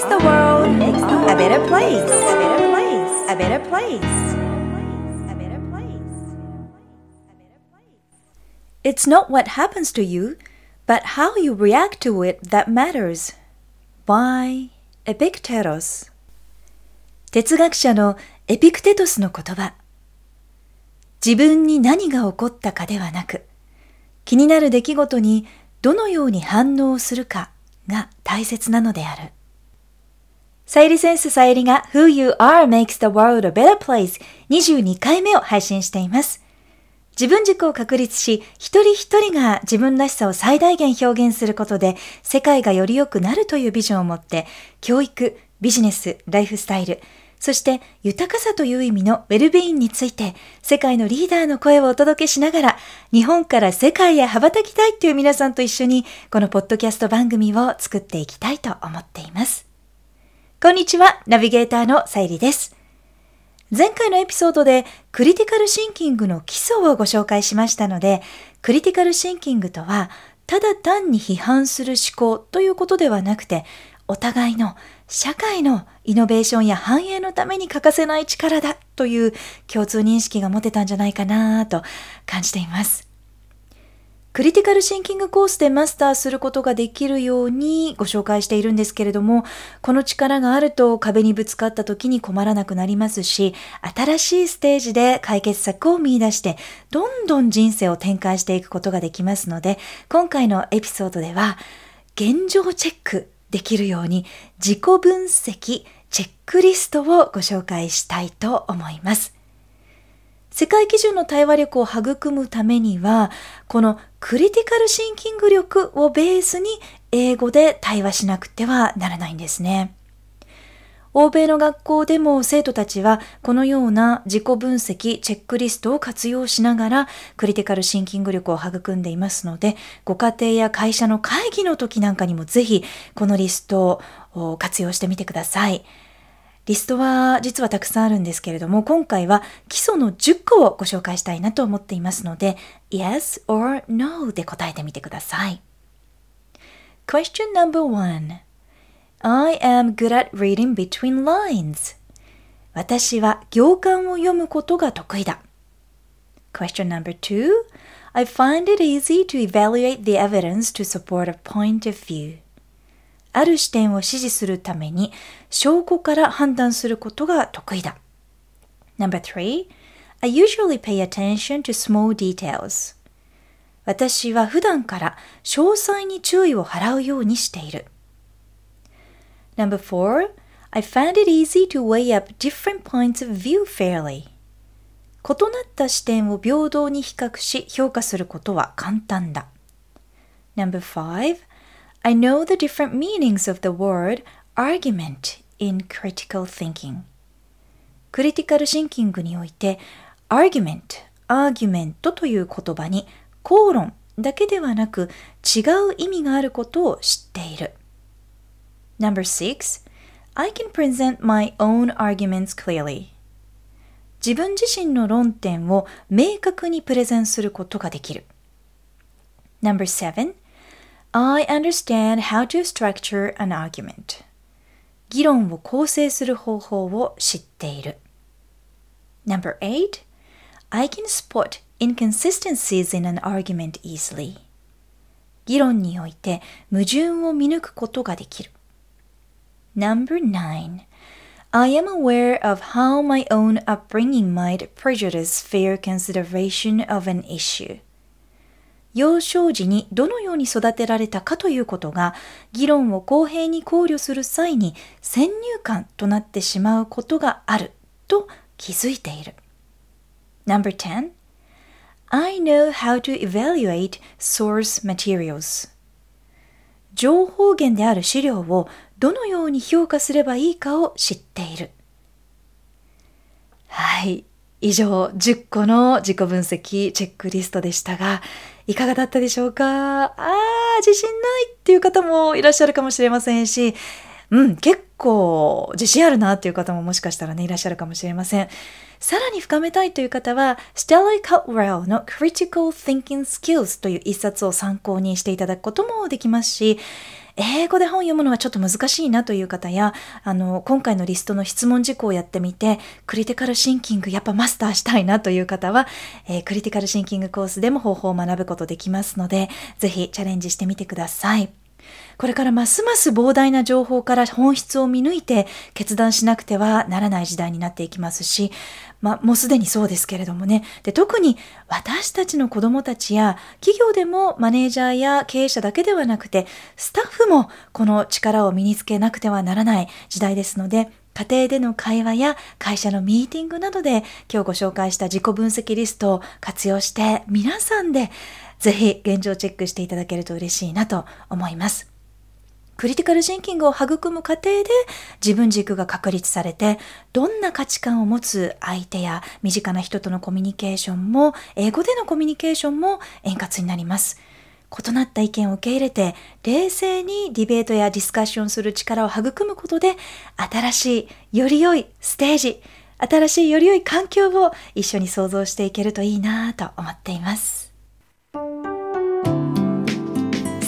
makes the world a better place. A better place. A better place. A better place. It's not what happens to you, but how you react to it that matters. By Epictetus 哲学者のエピクテトスの言葉。自分に何が起こったかではなく、気になる出来事にどのように反応するかが大切なのである。さゆりセンスさゆりが Who You Are Makes the World a Better Place 22回目を配信しています。自分軸を確立し、一人一人が自分らしさを最大限表現することで、世界がより良くなるというビジョンを持って、教育、ビジネス、ライフスタイル、そして豊かさという意味のウェルビーインについて世界のリーダーの声をお届けしながら日本から世界へ羽ばたきたいという皆さんと一緒にこのポッドキャスト番組を作っていきたいと思っています。こんにちは、ナビゲーターのさゆりです。前回のエピソードでクリティカルシンキングの基礎をご紹介しましたので、クリティカルシンキングとはただ単に批判する思考ということではなくて、お互いの社会のイノベーションや繁栄のために欠かせない力だという共通認識が持てたんじゃないかなと感じています。クリティカルシンキングコースでマスターすることができるようにご紹介しているんですけれども、この力があると壁にぶつかった時に困らなくなりますし、新しいステージで解決策を見出して、どんどん人生を展開していくことができますので、今回のエピソードでは、現状チェックできるように自己分析チェックリストをご紹介したいと思います。世界基準の対話力を育むためには、このクリティカルシンキング力をベースに英語で対話しなくてはならないんですね。欧米の学校でも生徒たちはこのような自己分析、チェックリストを活用しながらクリティカルシンキング力を育んでいますので、ご家庭や会社の会議の時なんかにもぜひこのリストを活用してみてください。リストは実はたくさんあるんですけれども、今回は基礎の10個をご紹介したいなと思っていますので、yes or no で答えてみてください。Question number one I am good at reading between lines. 私は行間を読むことが得意だ。Question number two. I find it easy to evaluate the evidence to support a point of view. ある視点を支持するために証拠から判断することが得意だ。Number three. I usually pay attention to small details. 私は普段から詳細に注意を払うようにしている。Number four, I found it easy to weigh up different points of view fairly. 異なった視点を平等に比較し評価することは簡単だ。Number five, I know the different meanings of the word argument in critical thinking. クリティカルシンキングにおいて argument, argument という言葉に口論だけではなく違う意味があることを知っている。Number six, I can present my own arguments clearly. 自分自身の論点を明確にプレゼンすることができる。Number 7 I understand how to structure an argument. 議論を構成する方法を知っている。Number eight, I can spot inconsistencies in an argument easily. 議論において矛盾を見抜くことができる。Number 9. I am aware of how my own upbringing might prejudice fair consideration of an issue. 幼少時にどのように育てられたかということが議論を公平に考慮する際に先入観となってしまうことがあると気づいている。Number 10. I know how to evaluate source materials. 情報源である資料をどのように評価すればいいかを知っている。はい。以上、10個の自己分析チェックリストでしたが、いかがだったでしょうか？あー、自信ないっていう方もいらっしゃるかもしれませんし、うん、結構自信あるなっていう方ももしかしたらね、いらっしゃるかもしれません。さらに深めたいという方は、ステライ・カッウェルの Critical Thinking Skills という一冊を参考にしていただくこともできますし、英語で本読むのはちょっと難しいなという方や、あの、今回のリストの質問事項をやってみて、クリティカルシンキングやっぱマスターしたいなという方は、えー、クリティカルシンキングコースでも方法を学ぶことできますので、ぜひチャレンジしてみてください。これからますます膨大な情報から本質を見抜いて決断しなくてはならない時代になっていきますし、まあ、もうすでにそうですけれどもね。で、特に私たちの子供たちや企業でもマネージャーや経営者だけではなくて、スタッフもこの力を身につけなくてはならない時代ですので、家庭での会話や会社のミーティングなどで今日ご紹介した自己分析リストを活用して皆さんでぜひ現状チェックしていただけると嬉しいなと思います。クリティカルシンキングを育む過程で自分軸が確立されて、どんな価値観を持つ相手や身近な人とのコミュニケーションも、英語でのコミュニケーションも円滑になります。異なった意見を受け入れて、冷静にディベートやディスカッションする力を育むことで、新しい、より良いステージ、新しいより良い環境を一緒に想像していけるといいなと思っています。